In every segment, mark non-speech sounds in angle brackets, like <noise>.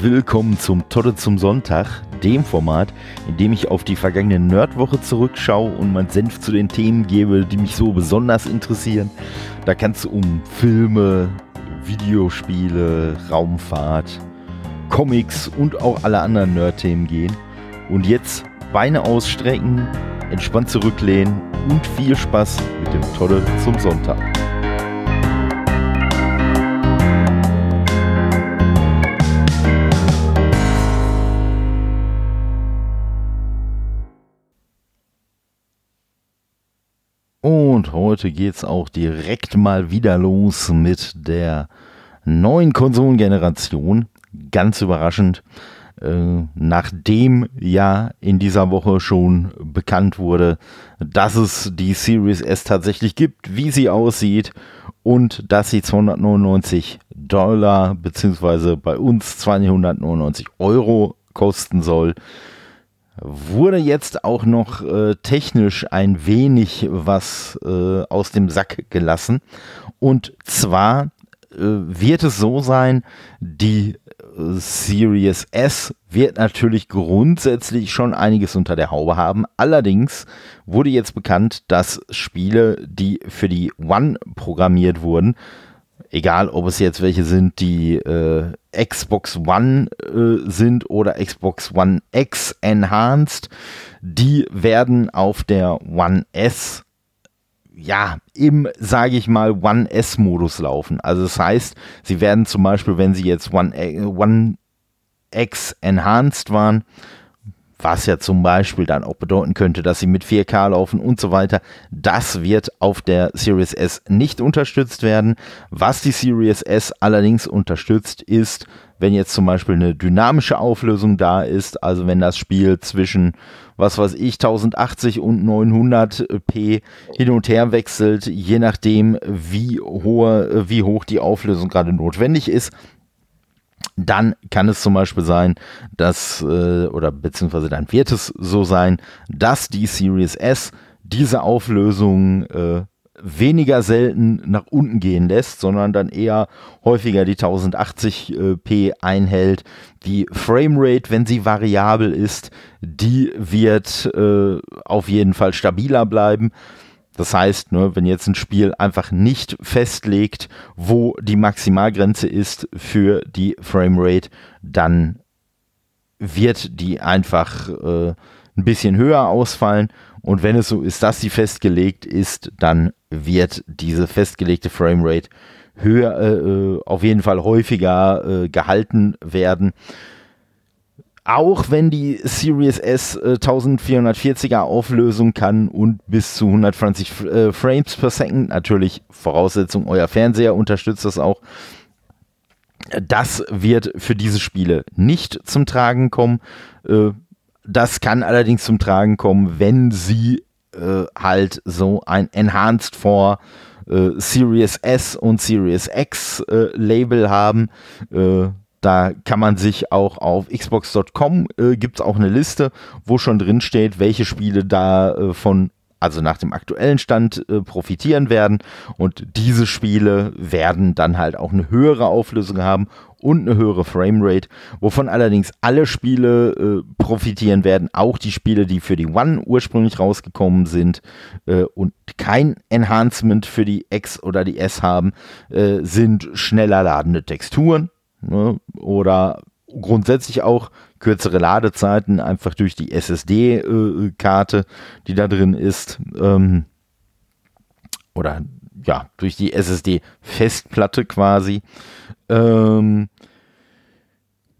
willkommen zum Todde zum Sonntag, dem Format, in dem ich auf die vergangene Nerdwoche zurückschaue und mein Senf zu den Themen gebe, die mich so besonders interessieren. Da kann es um Filme, Videospiele, Raumfahrt, Comics und auch alle anderen Nerd-Themen gehen. Und jetzt Beine ausstrecken, entspannt zurücklehnen und viel Spaß mit dem Todde zum Sonntag. Und heute geht's auch direkt mal wieder los mit der neuen Konsolengeneration. Ganz überraschend. Äh, nachdem ja in dieser Woche schon bekannt wurde, dass es die Series S tatsächlich gibt, wie sie aussieht und dass sie 299 Dollar beziehungsweise bei uns 299 Euro kosten soll, wurde jetzt auch noch äh, technisch ein wenig was äh, aus dem Sack gelassen. Und zwar äh, wird es so sein, die äh, Series S wird natürlich grundsätzlich schon einiges unter der Haube haben. Allerdings wurde jetzt bekannt, dass Spiele, die für die One programmiert wurden, egal ob es jetzt welche sind, die äh, Xbox One äh, sind oder Xbox One X Enhanced, die werden auf der One S ja, im, sage ich mal, One S-Modus laufen. Also das heißt, sie werden zum Beispiel, wenn sie jetzt One, äh, One X Enhanced waren, was ja zum Beispiel dann auch bedeuten könnte, dass sie mit 4K laufen und so weiter. Das wird auf der Series S nicht unterstützt werden. Was die Series S allerdings unterstützt, ist, wenn jetzt zum Beispiel eine dynamische Auflösung da ist, also wenn das Spiel zwischen, was weiß ich, 1080 und 900p hin und her wechselt, je nachdem, wie, hohe, wie hoch die Auflösung gerade notwendig ist, dann kann es zum Beispiel sein, dass, äh, oder beziehungsweise dann wird es so sein, dass die Series S diese Auflösung äh, weniger selten nach unten gehen lässt, sondern dann eher häufiger die 1080p einhält. Die Framerate, wenn sie variabel ist, die wird äh, auf jeden Fall stabiler bleiben. Das heißt, ne, wenn jetzt ein Spiel einfach nicht festlegt, wo die Maximalgrenze ist für die Framerate, dann wird die einfach äh, ein bisschen höher ausfallen. Und wenn es so ist, dass sie festgelegt ist, dann wird diese festgelegte Framerate höher, äh, äh auf jeden Fall häufiger äh, gehalten werden auch wenn die Series S äh, 1440er Auflösung kann und bis zu 120 äh, Frames per Second, natürlich Voraussetzung, euer Fernseher unterstützt das auch. Das wird für diese Spiele nicht zum Tragen kommen. Äh, das kann allerdings zum Tragen kommen, wenn sie äh, halt so ein Enhanced for äh, Series S und Series X Label haben da kann man sich auch auf xbox.com äh, gibt es auch eine Liste, wo schon drin steht, welche Spiele da äh, von also nach dem aktuellen Stand äh, profitieren werden. Und diese Spiele werden dann halt auch eine höhere Auflösung haben und eine höhere Framerate, wovon allerdings alle Spiele äh, profitieren werden, auch die Spiele, die für die One ursprünglich rausgekommen sind äh, und kein Enhancement für die X oder die S haben, äh, sind schneller ladende Texturen Ne? Oder grundsätzlich auch kürzere Ladezeiten, einfach durch die SSD-Karte, die da drin ist. Ähm, oder ja, durch die SSD-Festplatte quasi. Ähm,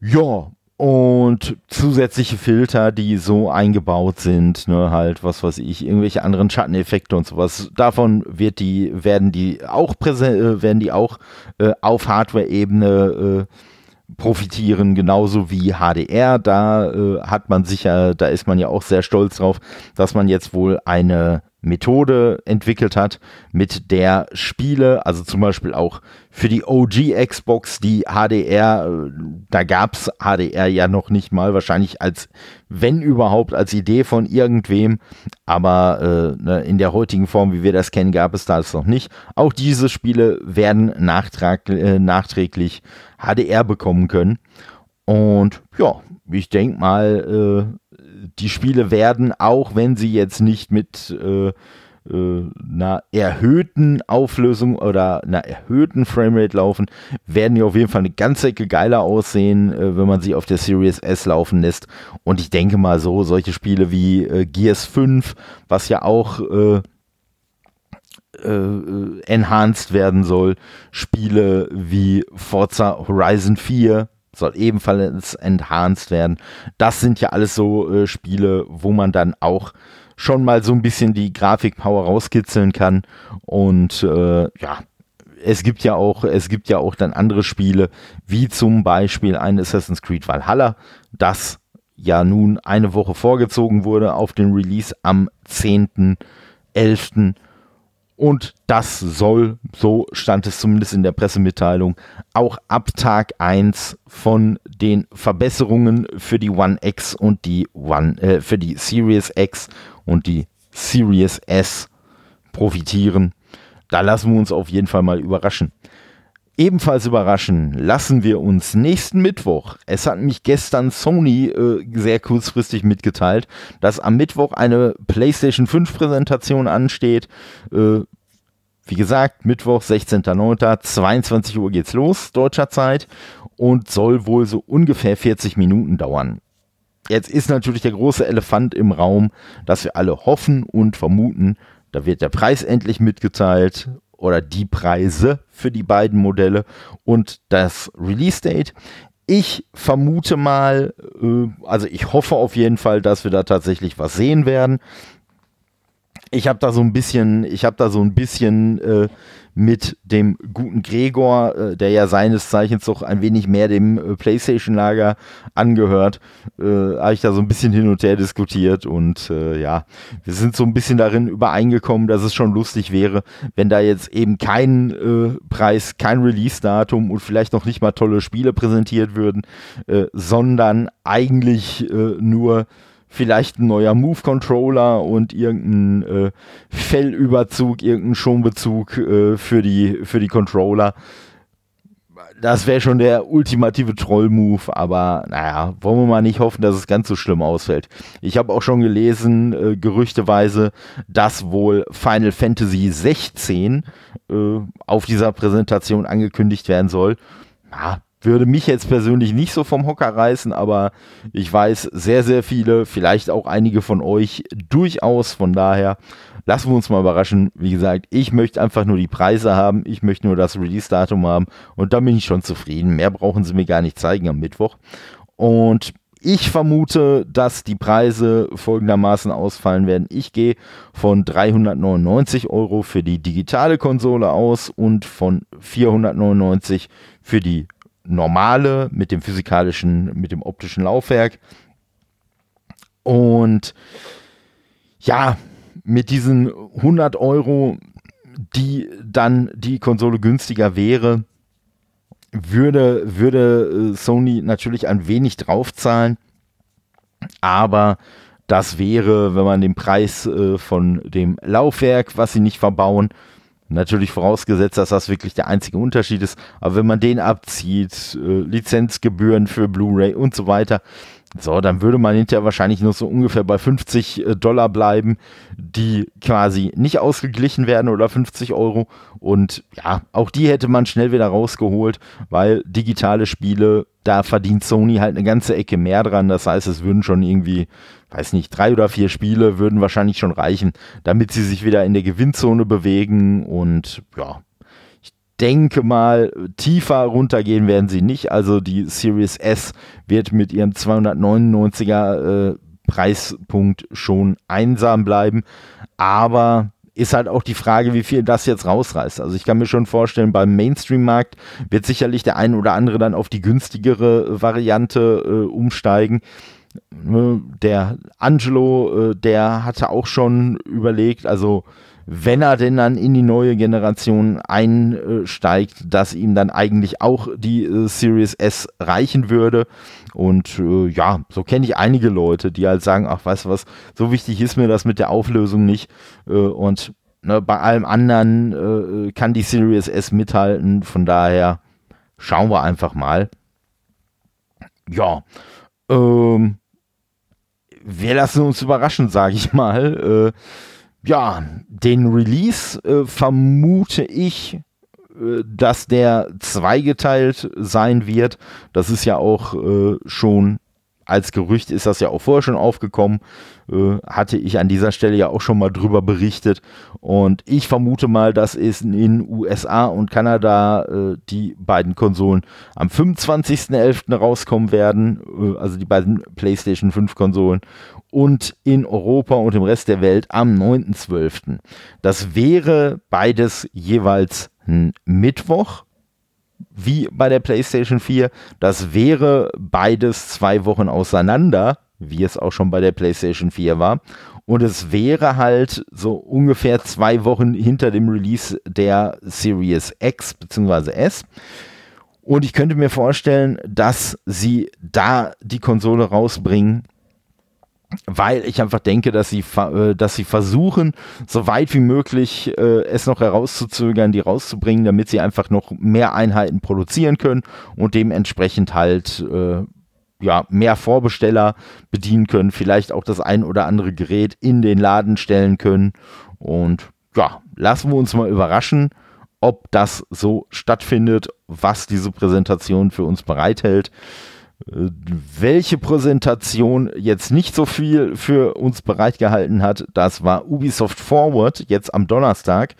ja, und zusätzliche Filter, die so eingebaut sind, ne, halt, was weiß ich, irgendwelche anderen Schatteneffekte und sowas. Davon wird die, werden die auch präsent, äh, werden die auch äh, auf Hardware-Ebene äh, profitieren, genauso wie HDR. Da äh, hat man sicher, da ist man ja auch sehr stolz drauf, dass man jetzt wohl eine Methode entwickelt hat, mit der Spiele, also zum Beispiel auch für die OG Xbox, die HDR, äh, da gab es HDR ja noch nicht mal, wahrscheinlich als, wenn überhaupt, als Idee von irgendwem, aber äh, ne, in der heutigen Form, wie wir das kennen, gab es das noch nicht. Auch diese Spiele werden äh, nachträglich HDR bekommen können. Und ja, ich denke mal, äh, die Spiele werden, auch wenn sie jetzt nicht mit äh, äh, einer erhöhten Auflösung oder einer erhöhten Framerate laufen, werden die auf jeden Fall eine ganze Ecke geiler aussehen, äh, wenn man sie auf der Series S laufen lässt. Und ich denke mal so, solche Spiele wie äh, Gears 5, was ja auch äh, äh, enhanced werden soll, Spiele wie Forza Horizon 4, soll ebenfalls enhanced werden. Das sind ja alles so äh, Spiele, wo man dann auch schon mal so ein bisschen die Grafikpower rauskitzeln kann. Und äh, ja, es gibt ja auch, es gibt ja auch dann andere Spiele, wie zum Beispiel ein Assassin's Creed Valhalla, das ja nun eine Woche vorgezogen wurde auf den Release am 10.11. Und das soll, so stand es zumindest in der Pressemitteilung, auch ab Tag 1 von den Verbesserungen für die One X und die One, äh, für die Series X und die Series S profitieren. Da lassen wir uns auf jeden Fall mal überraschen. Ebenfalls überraschen lassen wir uns nächsten Mittwoch. Es hat mich gestern Sony äh, sehr kurzfristig mitgeteilt, dass am Mittwoch eine PlayStation 5 Präsentation ansteht. Äh, wie gesagt, Mittwoch, 16.09., 22 Uhr geht's los, deutscher Zeit, und soll wohl so ungefähr 40 Minuten dauern. Jetzt ist natürlich der große Elefant im Raum, dass wir alle hoffen und vermuten, da wird der Preis endlich mitgeteilt oder die Preise für die beiden Modelle und das Release Date. Ich vermute mal, äh, also ich hoffe auf jeden Fall, dass wir da tatsächlich was sehen werden. Ich habe da so ein bisschen, ich habe da so ein bisschen äh, mit dem guten Gregor, äh, der ja seines Zeichens doch ein wenig mehr dem äh, PlayStation-Lager angehört, äh, habe ich da so ein bisschen hin und her diskutiert und äh, ja, wir sind so ein bisschen darin übereingekommen, dass es schon lustig wäre, wenn da jetzt eben kein äh, Preis, kein Release-Datum und vielleicht noch nicht mal tolle Spiele präsentiert würden, sondern eigentlich nur vielleicht ein neuer Move-Controller und irgendein äh, Fellüberzug, irgendein Schonbezug äh, für, die, für die Controller. Das wäre schon der ultimative Troll-Move, aber naja, wollen wir mal nicht hoffen, dass es ganz so schlimm ausfällt. Ich habe auch schon gelesen, äh, gerüchteweise, dass wohl Final Fantasy 16 äh, auf dieser Präsentation angekündigt werden soll. Ja, würde mich jetzt persönlich nicht so vom Hocker reißen, aber ich weiß sehr, sehr viele, vielleicht auch einige von euch durchaus. Von daher lassen wir uns mal überraschen. Wie gesagt, ich möchte einfach nur die Preise haben, ich möchte nur das Release-Datum haben und dann bin ich schon zufrieden. Mehr brauchen sie mir gar nicht zeigen am Mittwoch. Und ich vermute, dass die Preise folgendermaßen ausfallen werden. Ich gehe von 399 Euro für die digitale Konsole aus und von 499 für die normale mit dem physikalischen, mit dem optischen Laufwerk. Und ja, mit diesen 100 Euro, die dann die Konsole günstiger wäre, würde, würde äh, Sony natürlich ein wenig draufzahlen. Aber das wäre, wenn man den Preis äh, von dem Laufwerk, was sie nicht verbauen, Natürlich vorausgesetzt, dass das wirklich der einzige Unterschied ist. Aber wenn man den abzieht, äh, Lizenzgebühren für Blu-ray und so weiter, so, dann würde man hinterher wahrscheinlich nur so ungefähr bei 50 äh, Dollar bleiben, die quasi nicht ausgeglichen werden oder 50 Euro. Und ja, auch die hätte man schnell wieder rausgeholt, weil digitale Spiele, da verdient Sony halt eine ganze Ecke mehr dran. Das heißt, es würden schon irgendwie weiß nicht, drei oder vier Spiele würden wahrscheinlich schon reichen, damit sie sich wieder in der Gewinnzone bewegen und ja, ich denke mal, tiefer runtergehen werden sie nicht. Also die Series S wird mit ihrem 299er äh, Preispunkt schon einsam bleiben, aber ist halt auch die Frage, wie viel das jetzt rausreißt. Also ich kann mir schon vorstellen, beim Mainstream-Markt wird sicherlich der ein oder andere dann auf die günstigere Variante äh, umsteigen. Ne, der Angelo, äh, der hatte auch schon überlegt, also wenn er denn dann in die neue Generation einsteigt, dass ihm dann eigentlich auch die äh, Series S reichen würde. Und äh, ja, so kenne ich einige Leute, die halt sagen, ach, weißt du was, so wichtig ist mir das mit der Auflösung nicht. Äh, und ne, bei allem anderen äh, kann die Series S mithalten. Von daher schauen wir einfach mal. ja, ähm, wir lassen uns überraschen, sage ich mal. Äh, ja, den Release äh, vermute ich, äh, dass der zweigeteilt sein wird. Das ist ja auch äh, schon als Gerücht ist das ja auch vorher schon aufgekommen. Äh, hatte ich an dieser Stelle ja auch schon mal drüber berichtet. Und ich vermute mal, dass es in USA und Kanada äh, die beiden Konsolen am 25.11. rauskommen werden. Äh, also die beiden PlayStation 5 Konsolen. Und in Europa und im Rest der Welt am 9.12. Das wäre beides jeweils ein Mittwoch wie bei der PlayStation 4. Das wäre beides zwei Wochen auseinander, wie es auch schon bei der PlayStation 4 war. Und es wäre halt so ungefähr zwei Wochen hinter dem Release der Series X bzw. S. Und ich könnte mir vorstellen, dass sie da die Konsole rausbringen, weil ich einfach denke, dass sie, äh, dass sie versuchen, so weit wie möglich äh, es noch herauszuzögern, die rauszubringen, damit sie einfach noch mehr Einheiten produzieren können und dementsprechend halt äh, ja, mehr Vorbesteller bedienen können, vielleicht auch das ein oder andere Gerät in den Laden stellen können. Und ja, lassen wir uns mal überraschen, ob das so stattfindet, was diese Präsentation für uns bereithält welche Präsentation jetzt nicht so viel für uns bereitgehalten hat, das war Ubisoft Forward, jetzt am Donnerstag.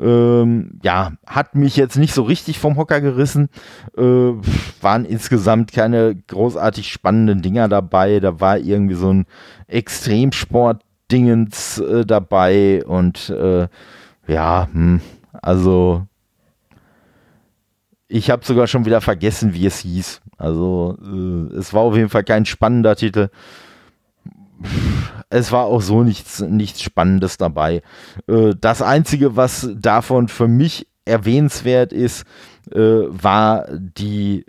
Ähm, ja, hat mich jetzt nicht so richtig vom Hocker gerissen. Äh, waren insgesamt keine großartig spannenden Dinger dabei. Da war irgendwie so ein Extremsport-Dingens äh, dabei und äh, ja, hm, also ich habe sogar schon wieder vergessen, wie es hieß. Also äh, es war auf jeden Fall kein spannender Titel. Es war auch so nichts, nichts Spannendes dabei. Äh, das Einzige, was davon für mich erwähnenswert ist, äh, war die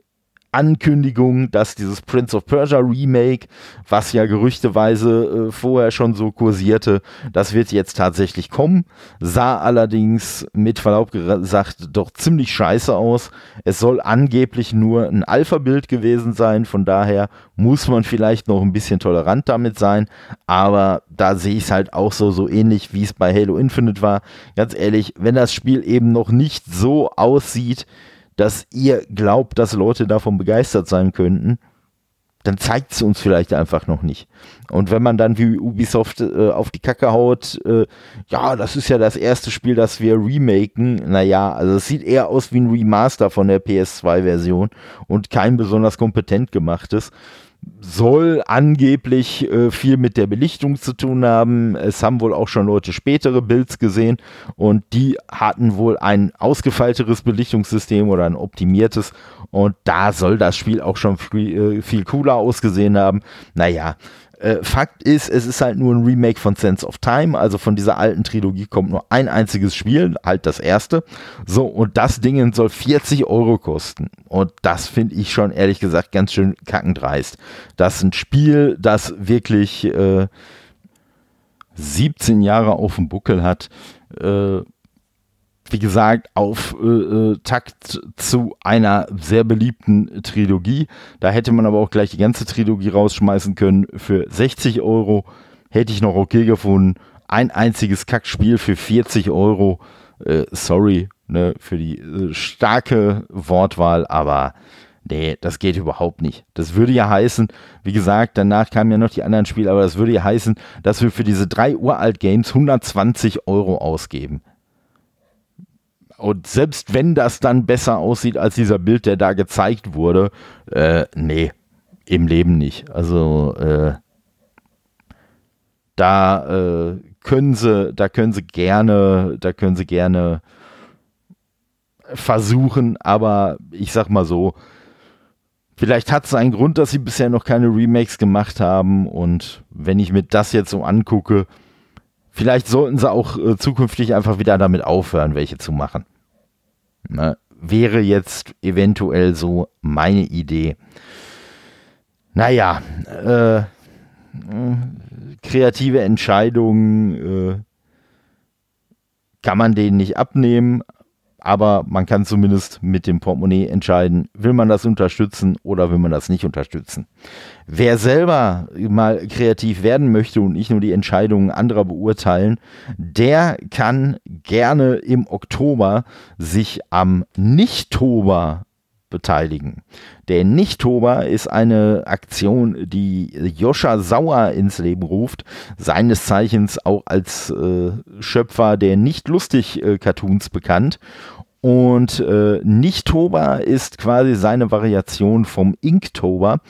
Ankündigung, dass dieses Prince of Persia Remake, was ja gerüchteweise äh, vorher schon so kursierte, das wird jetzt tatsächlich kommen, sah allerdings mit Verlaub gesagt doch ziemlich scheiße aus. Es soll angeblich nur ein Alpha-Bild gewesen sein, von daher muss man vielleicht noch ein bisschen tolerant damit sein, aber da sehe ich es halt auch so, so ähnlich wie es bei Halo Infinite war. Ganz ehrlich, wenn das Spiel eben noch nicht so aussieht, dass ihr glaubt, dass Leute davon begeistert sein könnten, dann zeigt es uns vielleicht einfach noch nicht. Und wenn man dann wie Ubisoft äh, auf die Kacke haut, äh, ja, das ist ja das erste Spiel, das wir remaken, naja, also es sieht eher aus wie ein Remaster von der PS2-Version und kein besonders kompetent gemachtes soll angeblich äh, viel mit der Belichtung zu tun haben. Es haben wohl auch schon Leute spätere Builds gesehen und die hatten wohl ein ausgefeilteres Belichtungssystem oder ein optimiertes und da soll das Spiel auch schon viel, äh, viel cooler ausgesehen haben. Naja, äh, Fakt ist, es ist halt nur ein Remake von Sense of Time, also von dieser alten Trilogie kommt nur ein einziges Spiel, halt das erste. So, und das Ding soll 40 Euro kosten. Und das finde ich schon ehrlich gesagt ganz schön kackendreist. Das ist ein Spiel, das wirklich äh, 17 Jahre auf dem Buckel hat. Äh, wie gesagt, auf äh, äh, Takt zu einer sehr beliebten Trilogie. Da hätte man aber auch gleich die ganze Trilogie rausschmeißen können. Für 60 Euro hätte ich noch okay gefunden. Ein einziges Kackspiel für 40 Euro. Äh, sorry ne, für die äh, starke Wortwahl, aber nee, das geht überhaupt nicht. Das würde ja heißen, wie gesagt, danach kamen ja noch die anderen Spiele, aber das würde ja heißen, dass wir für diese drei uralt Games 120 Euro ausgeben. Und selbst wenn das dann besser aussieht als dieser Bild, der da gezeigt wurde, äh, nee, im Leben nicht. Also äh, da äh, können sie, da können sie gerne, da können sie gerne versuchen, aber ich sag mal so, vielleicht hat es einen Grund, dass sie bisher noch keine Remakes gemacht haben und wenn ich mir das jetzt so angucke, Vielleicht sollten sie auch äh, zukünftig einfach wieder damit aufhören, welche zu machen. Ne? Wäre jetzt eventuell so meine Idee. Naja, äh, kreative Entscheidungen äh, kann man denen nicht abnehmen. Aber man kann zumindest mit dem Portemonnaie entscheiden, will man das unterstützen oder will man das nicht unterstützen. Wer selber mal kreativ werden möchte und nicht nur die Entscheidungen anderer beurteilen, der kann gerne im Oktober sich am Nichttober beteiligen. Der Nichttober ist eine Aktion, die Joscha Sauer ins Leben ruft, seines Zeichens auch als äh, Schöpfer der Nicht-Lustig-Cartoons äh, bekannt. Und äh, Nichttober ist quasi seine Variation vom Inktober.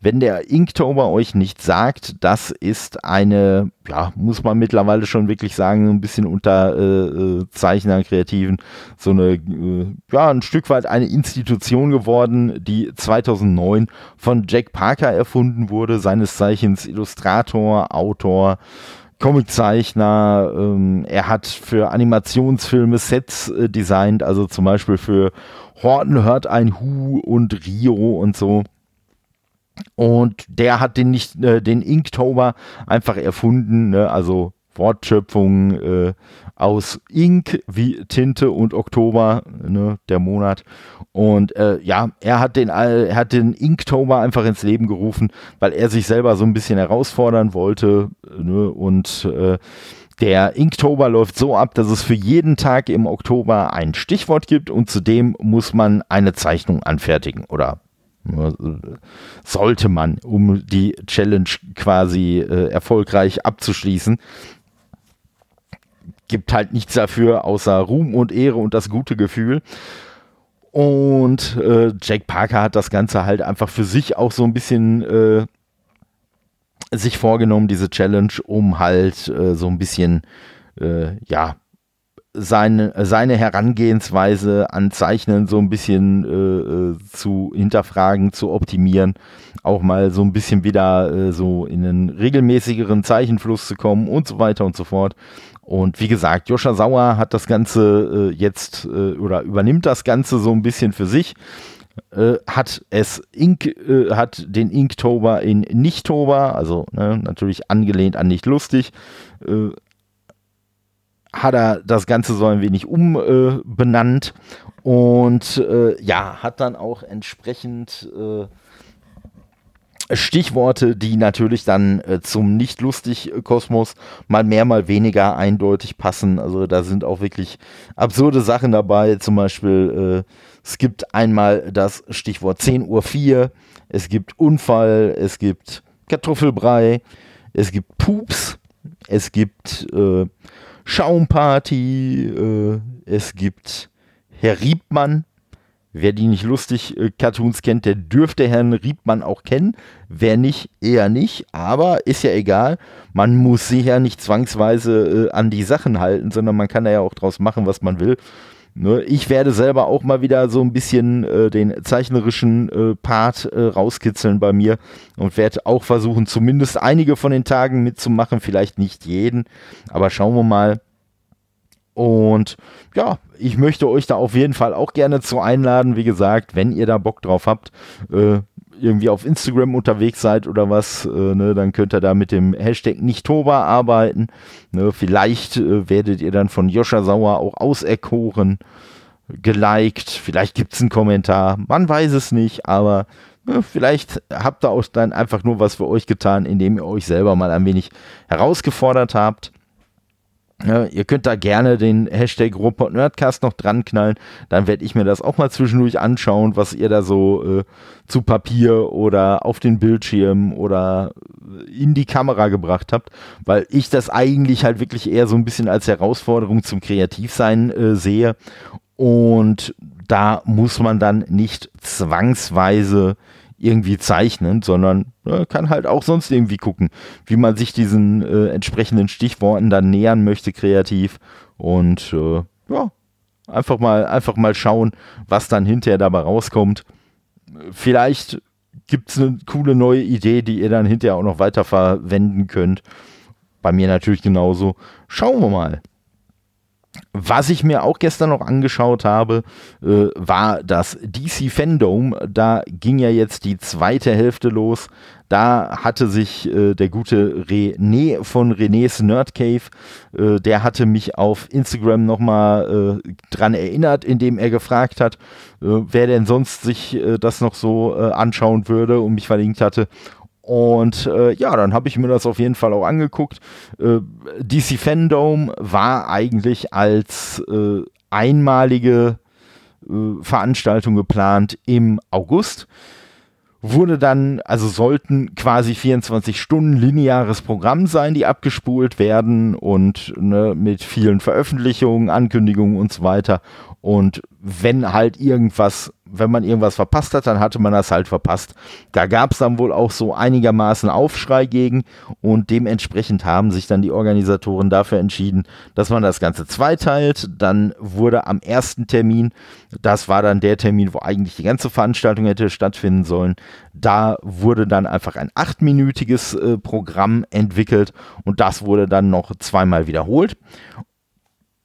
Wenn der Inktober euch nicht sagt, das ist eine, ja, muss man mittlerweile schon wirklich sagen, ein bisschen unter äh, äh, Zeichner, Kreativen, so eine, äh, ja, ein Stück weit eine Institution geworden, die 2009 von Jack Parker erfunden wurde, seines Zeichens Illustrator, Autor, Comiczeichner, ähm, er hat für Animationsfilme Sets äh, designt, also zum Beispiel für Horton hört ein Hu und Rio und so. Und der hat den nicht, äh, den Inktober einfach erfunden, ne? also Wortschöpfung äh, aus Ink wie Tinte und Oktober, ne, der Monat. Und äh, ja, er hat den, er hat den Inktober einfach ins Leben gerufen, weil er sich selber so ein bisschen herausfordern wollte. Ne, und äh, der Inktober läuft so ab, dass es für jeden Tag im Oktober ein Stichwort gibt und zudem muss man eine Zeichnung anfertigen oder sollte man, um die Challenge quasi äh, erfolgreich abzuschließen. Gibt halt nichts dafür außer Ruhm und Ehre und das gute Gefühl. Und äh, Jack Parker hat das Ganze halt einfach für sich auch so ein bisschen äh, sich vorgenommen, diese Challenge, um halt äh, so ein bisschen, äh, ja, seine, seine Herangehensweise an Zeichnen so ein bisschen äh, äh, zu hinterfragen, zu optimieren, auch mal so ein bisschen wieder äh, so in einen regelmäßigeren Zeichenfluss zu kommen und so weiter und so fort. Und wie gesagt, Joscha Sauer hat das Ganze äh, jetzt äh, oder übernimmt das Ganze so ein bisschen für sich. Äh, hat es Ink, hat den Inktober in Nichttober, also ne, natürlich angelehnt an nicht lustig, hat er das Ganze so ein wenig umbenannt äh, und äh, ja, hat dann auch entsprechend äh, Stichworte, die natürlich dann äh, zum nicht lustig Kosmos mal mehr, mal weniger eindeutig passen. Also da sind auch wirklich absurde Sachen dabei. Zum Beispiel, äh, es gibt einmal das Stichwort 10 Uhr 4, es gibt Unfall, es gibt Kartoffelbrei, es gibt Pups, es gibt äh, Schaumparty, äh, es gibt Herr Riebmann. Wer die nicht lustig äh, Cartoons kennt, der dürfte Herrn Riebmann auch kennen. Wer nicht, eher nicht. Aber ist ja egal. Man muss sich ja nicht zwangsweise äh, an die Sachen halten, sondern man kann da ja auch draus machen, was man will. Ne? Ich werde selber auch mal wieder so ein bisschen äh, den zeichnerischen äh, Part äh, rauskitzeln bei mir und werde auch versuchen, zumindest einige von den Tagen mitzumachen, vielleicht nicht jeden, aber schauen wir mal. Und ja, ich möchte euch da auf jeden Fall auch gerne zu einladen. Wie gesagt, wenn ihr da Bock drauf habt, äh, irgendwie auf Instagram unterwegs seid oder was, äh, ne, dann könnt ihr da mit dem Hashtag Nichttober arbeiten. Ne, vielleicht äh, werdet ihr dann von Joscha Sauer auch auserkoren, geliked, vielleicht gibt es einen Kommentar, man weiß es nicht, aber ne, vielleicht habt ihr auch dann einfach nur was für euch getan, indem ihr euch selber mal ein wenig herausgefordert habt. Ja, ihr könnt da gerne den Hashtag Robot Nerdcast noch dran knallen. Dann werde ich mir das auch mal zwischendurch anschauen, was ihr da so äh, zu Papier oder auf den Bildschirm oder in die Kamera gebracht habt, weil ich das eigentlich halt wirklich eher so ein bisschen als Herausforderung zum Kreativsein äh, sehe. Und da muss man dann nicht zwangsweise irgendwie zeichnen, sondern äh, kann halt auch sonst irgendwie gucken, wie man sich diesen äh, entsprechenden Stichworten dann nähern möchte kreativ und äh, ja, einfach mal einfach mal schauen, was dann hinterher dabei rauskommt. Vielleicht gibt es eine coole neue Idee, die ihr dann hinterher auch noch weiter verwenden könnt. Bei mir natürlich genauso. Schauen wir mal. Was ich mir auch gestern noch angeschaut habe, äh, war das DC Fandom. Da ging ja jetzt die zweite Hälfte los. Da hatte sich äh, der gute René von René's Nerd Cave, äh, der hatte mich auf Instagram nochmal äh, dran erinnert, indem er gefragt hat, äh, wer denn sonst sich äh, das noch so äh, anschauen würde und mich verlinkt hatte. Und äh, ja, dann habe ich mir das auf jeden Fall auch angeguckt. Äh, DC Fandom war eigentlich als äh, einmalige äh, Veranstaltung geplant im August. Wurde dann, also sollten quasi 24 Stunden lineares Programm sein, die abgespult werden und ne, mit vielen Veröffentlichungen, Ankündigungen und so weiter. Und wenn halt irgendwas, wenn man irgendwas verpasst hat, dann hatte man das halt verpasst. Da gab es dann wohl auch so einigermaßen Aufschrei gegen und dementsprechend haben sich dann die Organisatoren dafür entschieden, dass man das Ganze zweiteilt. Dann wurde am ersten Termin, das war dann der Termin, wo eigentlich die ganze Veranstaltung hätte stattfinden sollen, da wurde dann einfach ein achtminütiges äh, Programm entwickelt und das wurde dann noch zweimal wiederholt.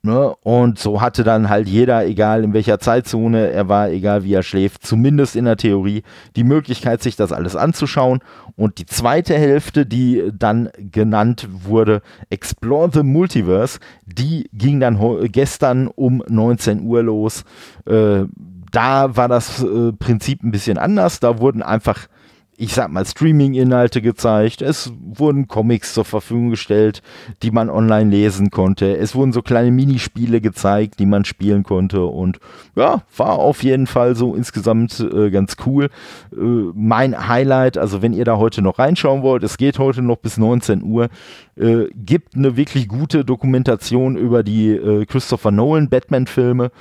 Ne? Und so hatte dann halt jeder, egal in welcher Zeitzone er war, egal wie er schläft, zumindest in der Theorie, die Möglichkeit, sich das alles anzuschauen. Und die zweite Hälfte, die dann genannt wurde, Explore the Multiverse, die ging dann gestern um 19 Uhr los. Äh, da war das äh, Prinzip ein bisschen anders. Da wurden einfach ich sag mal, Streaming-Inhalte gezeigt. Es wurden Comics zur Verfügung gestellt, die man online lesen konnte. Es wurden so kleine Minispiele gezeigt, die man spielen konnte. Und ja, war auf jeden Fall so insgesamt äh, ganz cool. Äh, mein Highlight, also wenn ihr da heute noch reinschauen wollt, es geht heute noch bis 19 Uhr, äh, gibt eine wirklich gute Dokumentation über die äh, Christopher Nolan Batman-Filme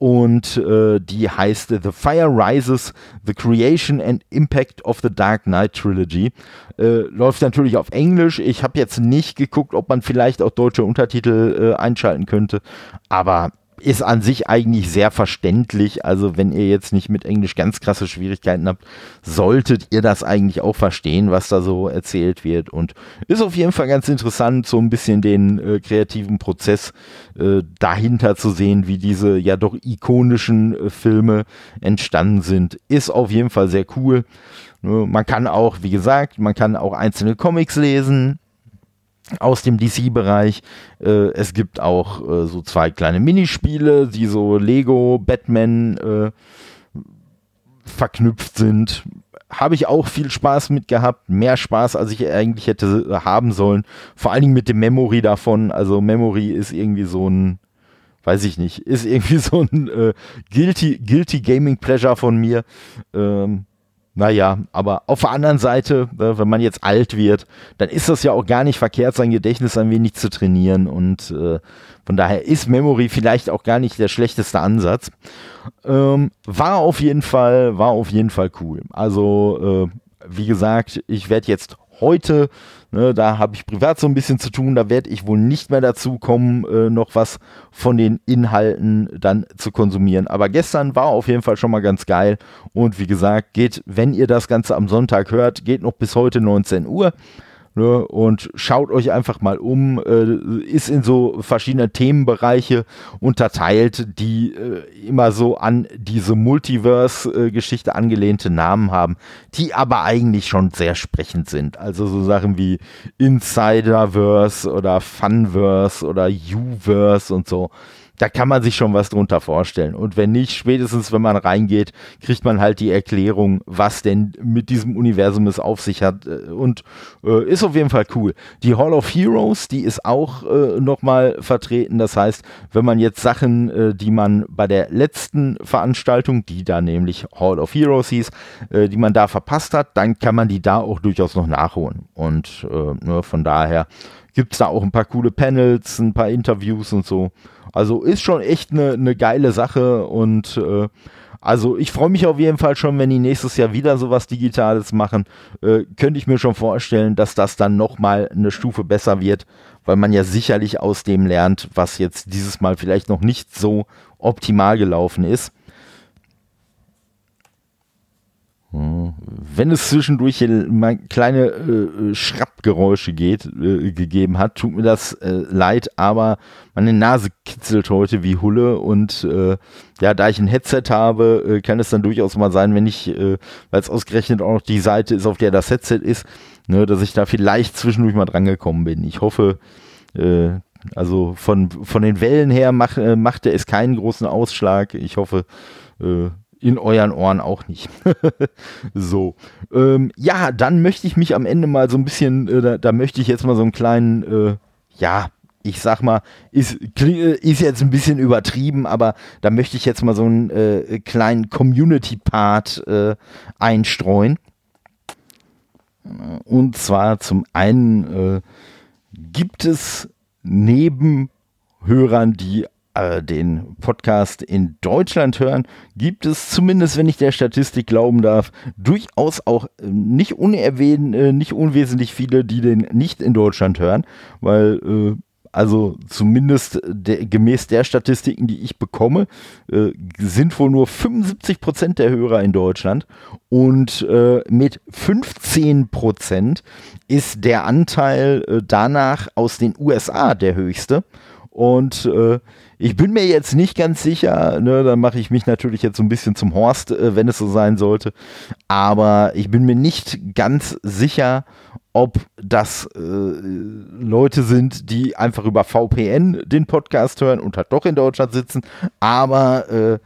und äh, die heißt The Fire Rises, The Creation and Impact of the Dark Knight Trilogy. Äh, läuft natürlich auf Englisch. Ich habe jetzt nicht geguckt, ob man vielleicht auch deutsche Untertitel äh, einschalten könnte, aber ist an sich eigentlich sehr verständlich. Also wenn ihr jetzt nicht mit Englisch ganz krasse Schwierigkeiten habt, solltet ihr das eigentlich auch verstehen, was da so erzählt wird. Und ist auf jeden Fall ganz interessant, so ein bisschen den äh, kreativen Prozess äh, dahinter zu sehen, wie diese ja doch ikonischen äh, Filme entstanden sind. Ist auf jeden Fall sehr cool. Ne, man kann auch, wie gesagt, man kann auch einzelne Comics lesen aus dem DC-Bereich. Äh, es gibt auch äh, so zwei kleine Minispiele, die so Lego, Batman äh, verknüpft sind. Habe ich auch viel Spaß mit gehabt. Mehr Spaß, als ich eigentlich hätte äh, haben sollen. Vor allen Dingen mit dem Memory davon. Also Memory ist irgendwie so ein, weiß ich nicht, ist irgendwie <laughs> so ein äh, guilty, guilty Gaming Pleasure von mir. Ähm, naja, aber auf der anderen Seite, ne, wenn man jetzt alt wird, dann ist das ja auch gar nicht verkehrt, sein Gedächtnis ein wenig zu trainieren. Und äh, von daher ist Memory vielleicht auch gar nicht der schlechteste Ansatz. Ähm, war auf jeden Fall, war auf jeden Fall cool. Also, äh, wie gesagt, ich werde jetzt heute Ne, da habe ich privat so ein bisschen zu tun. Da werde ich wohl nicht mehr dazu kommen, äh, noch was von den Inhalten dann zu konsumieren. Aber gestern war auf jeden Fall schon mal ganz geil. Und wie gesagt, geht, wenn ihr das Ganze am Sonntag hört, geht noch bis heute 19 Uhr. Ne, und schaut euch einfach mal um, äh, ist in so verschiedene Themenbereiche unterteilt, die äh, immer so an diese Multiverse-Geschichte angelehnte Namen haben, die aber eigentlich schon sehr sprechend sind. Also so Sachen wie Insiderverse oder Funverse oder Uverse und so da kann man sich schon was drunter vorstellen. Und wenn nicht, spätestens wenn man reingeht, kriegt man halt die Erklärung, was denn mit diesem Universum es auf sich hat. Äh, und äh, ist auf jeden Fall cool. Die Hall of Heroes, die ist auch äh, nochmal vertreten. Das heißt, wenn man jetzt Sachen, äh, die man bei der letzten Veranstaltung, die da nämlich Hall of Heroes hieß, äh, die man da verpasst hat, dann kann man die da auch durchaus noch nachholen. Und äh, nur von daher gibt es da auch ein paar coole Panels, ein paar Interviews und so. Also ist schon echt eine ne geile Sache und äh, also ich freue mich auf jeden Fall schon, wenn die nächstes Jahr wieder sowas Digitales machen. Äh, könnte ich mir schon vorstellen, dass das dann nochmal eine Stufe besser wird, weil man ja sicherlich aus dem lernt, was jetzt dieses Mal vielleicht noch nicht so optimal gelaufen ist. Wenn es zwischendurch mal kleine äh, Schrappgeräusche geht, äh, gegeben hat, tut mir das äh, leid, aber meine Nase kitzelt heute wie Hulle und äh, ja, da ich ein Headset habe, äh, kann es dann durchaus mal sein, wenn ich, äh, weil es ausgerechnet auch noch die Seite ist, auf der das Headset ist, ne, dass ich da vielleicht zwischendurch mal drangekommen bin. Ich hoffe, also von, von den Wellen her mach, machte es keinen großen Ausschlag. Ich hoffe, in euren Ohren auch nicht. <laughs> so. Ähm, ja, dann möchte ich mich am Ende mal so ein bisschen, äh, da, da, möchte ich jetzt mal so einen kleinen, äh, ja, ich sag mal, ist, äh, ist jetzt ein bisschen übertrieben, aber da möchte ich jetzt mal so einen äh, kleinen Community-Part äh, einstreuen. Und zwar zum einen äh, gibt es neben Hörern, die äh, den Podcast in Deutschland hören, gibt es zumindest, wenn ich der Statistik glauben darf, durchaus auch äh, nicht äh, nicht unwesentlich viele, die den nicht in Deutschland hören, weil äh, also zumindest der, gemäß der Statistiken, die ich bekomme, äh, sind wohl nur 75 Prozent der Hörer in Deutschland und äh, mit 15 Prozent ist der Anteil äh, danach aus den USA der höchste. Und äh, ich bin mir jetzt nicht ganz sicher, ne, dann mache ich mich natürlich jetzt so ein bisschen zum Horst, äh, wenn es so sein sollte. Aber ich bin mir nicht ganz sicher, ob das äh, Leute sind, die einfach über VPN den Podcast hören und halt doch in Deutschland sitzen. Aber äh,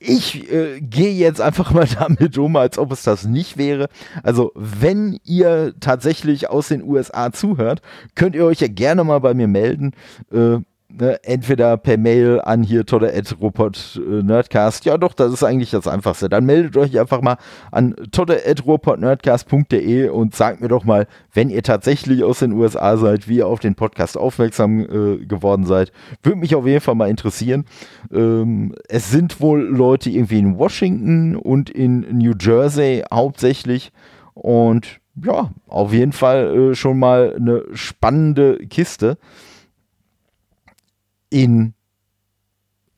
ich äh, gehe jetzt einfach mal <laughs> damit um, als ob es das nicht wäre. Also, wenn ihr tatsächlich aus den USA zuhört, könnt ihr euch ja gerne mal bei mir melden. Äh, ne, entweder per Mail an hier todde.robot äh, Nerdcast. Ja, doch, das ist eigentlich das Einfachste. Dann meldet euch einfach mal an todde.robotnerdcast.de und sagt mir doch mal, wenn ihr tatsächlich aus den USA seid, wie ihr auf den Podcast aufmerksam äh, geworden seid. Würde mich auf jeden Fall mal interessieren. Ähm, es sind wohl Leute irgendwie in Washington und in New Jersey hauptsächlich. Und ja, auf jeden Fall äh, schon mal eine spannende Kiste. In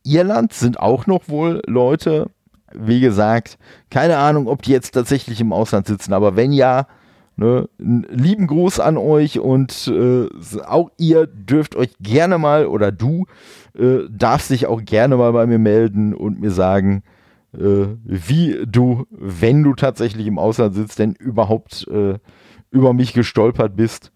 Irland sind auch noch wohl Leute, wie gesagt, keine Ahnung, ob die jetzt tatsächlich im Ausland sitzen, aber wenn ja, ne, lieben Gruß an euch und äh, auch ihr dürft euch gerne mal oder du äh, darfst dich auch gerne mal bei mir melden und mir sagen, äh, wie du, wenn du tatsächlich im Ausland sitzt, denn überhaupt äh, über mich gestolpert bist.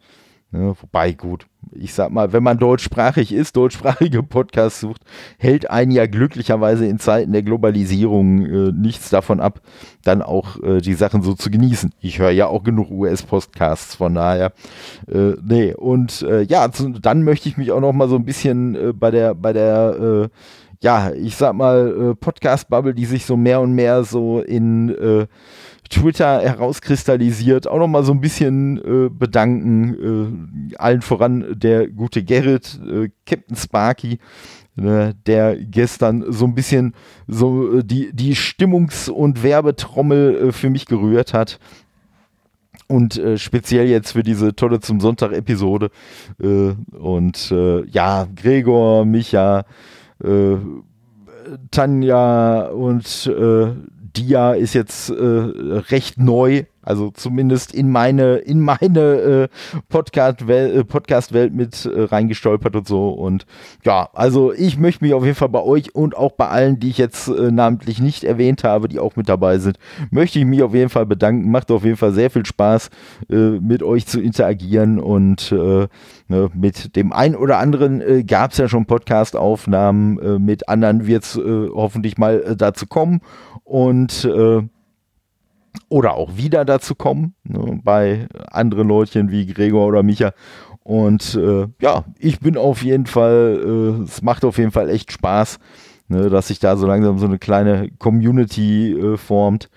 Ne, wobei, gut, ich sag mal, wenn man deutschsprachig ist, deutschsprachige Podcasts sucht, hält einen ja glücklicherweise in Zeiten der Globalisierung äh, nichts davon ab, dann auch äh, die Sachen so zu genießen. Ich höre ja auch genug US-Podcasts, von daher. Äh, nee, und äh, ja, zu, dann möchte ich mich auch noch mal so ein bisschen äh, bei der, bei der, äh, ja, ich sag mal, Podcast-Bubble, die sich so mehr und mehr so in Twitter herauskristallisiert, auch nochmal so ein bisschen äh, bedanken. Äh, allen voran der gute Gerrit, äh, Captain Sparky, ne, der gestern so ein bisschen so äh, die, die Stimmungs- und Werbetrommel äh, für mich gerührt hat. Und äh, speziell jetzt für diese tolle zum Sonntag-Episode. und ja, Gregor, Micha, Tanja und Dia ist jetzt äh, recht neu also zumindest in meine, in meine äh, Podcast-Welt äh, Podcast mit äh, reingestolpert und so. Und ja, also ich möchte mich auf jeden Fall bei euch und auch bei allen, die ich jetzt äh, namentlich nicht erwähnt habe, die auch mit dabei sind, möchte ich mich auf jeden Fall bedanken. Macht auf jeden Fall sehr viel Spaß, äh, mit euch zu interagieren und äh, ne, mit dem einen oder anderen äh, gab es ja schon Podcast-Aufnahmen, mit anderen wird es hoffentlich mal dazu kommen. Und äh, oder auch wieder dazu kommen, ne, bei anderen Leutchen wie Gregor oder Micha. Und äh, ja, ich bin auf jeden Fall, äh, es macht auf jeden Fall echt Spaß, ne, dass sich da so langsam so eine kleine Community äh, formt.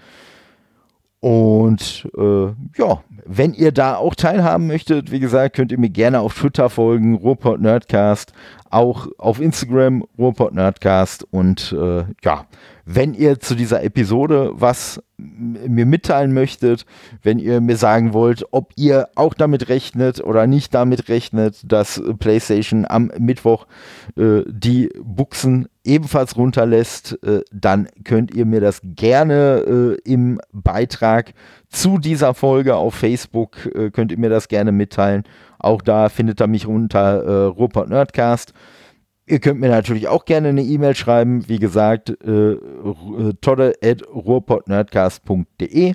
Und äh, ja, wenn ihr da auch teilhaben möchtet, wie gesagt, könnt ihr mir gerne auf Twitter folgen, Ruhrpott Nerdcast, auch auf Instagram Ruhrpott Nerdcast und äh, ja, wenn ihr zu dieser Episode was mir mitteilen möchtet, wenn ihr mir sagen wollt, ob ihr auch damit rechnet oder nicht damit rechnet, dass PlayStation am Mittwoch äh, die Buchsen ebenfalls runterlässt, äh, dann könnt ihr mir das gerne äh, im Beitrag zu dieser Folge auf Facebook, äh, könnt ihr mir das gerne mitteilen. Auch da findet ihr mich unter äh, Ruhrpott Nerdcast. Ihr könnt mir natürlich auch gerne eine E-Mail schreiben. Wie gesagt, äh, äh todde.ruhrpottnerdcast.de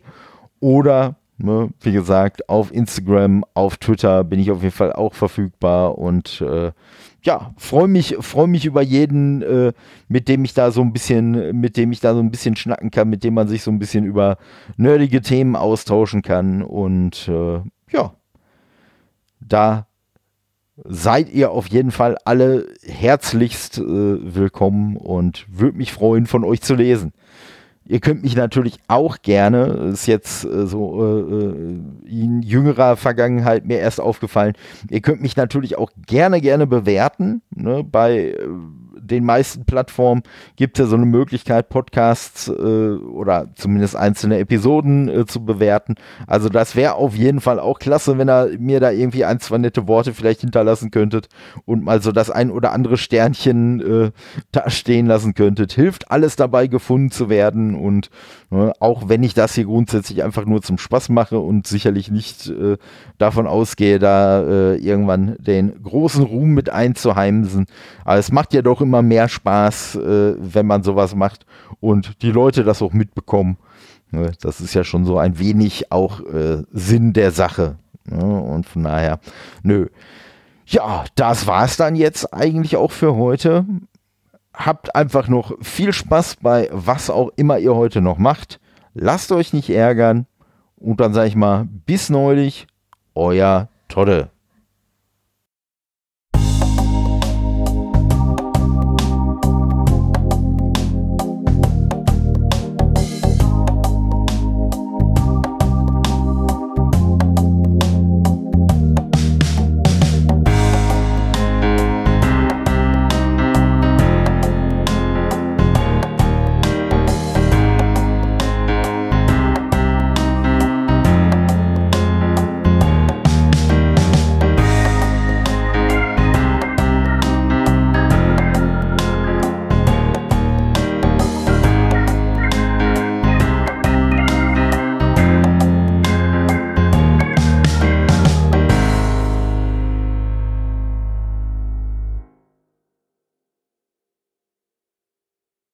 oder, ne, wie gesagt, auf Instagram, auf Twitter bin ich auf jeden Fall auch verfügbar und äh, ja, freue mich, freue mich über jeden, äh, mit dem ich da so ein bisschen, mit dem ich da so ein bisschen schnacken kann, mit dem man sich so ein bisschen über nerdige Themen austauschen kann und äh, ja, da seid ihr auf jeden Fall alle herzlichst äh, willkommen und würde mich freuen, von euch zu lesen. Ihr könnt mich natürlich auch gerne, ist jetzt äh, so äh, äh, in jüngerer Vergangenheit mir erst aufgefallen, ihr könnt mich natürlich auch gerne, gerne bewerten ne, bei äh, den meisten Plattformen gibt es ja so eine Möglichkeit, Podcasts äh, oder zumindest einzelne Episoden äh, zu bewerten. Also das wäre auf jeden Fall auch klasse, wenn ihr mir da irgendwie ein, zwei nette Worte vielleicht hinterlassen könntet und mal so das ein oder andere Sternchen äh, da stehen lassen könntet. Hilft alles dabei gefunden zu werden und? Auch wenn ich das hier grundsätzlich einfach nur zum Spaß mache und sicherlich nicht äh, davon ausgehe, da äh, irgendwann den großen Ruhm mit einzuheimsen. Aber es macht ja doch immer mehr Spaß, äh, wenn man sowas macht und die Leute das auch mitbekommen. Ne? Das ist ja schon so ein wenig auch äh, Sinn der Sache. Ne? Und von daher, nö. Ja, das war es dann jetzt eigentlich auch für heute habt einfach noch viel Spaß bei was auch immer ihr heute noch macht. Lasst euch nicht ärgern. Und dann sage ich mal, bis neulich, euer Todde.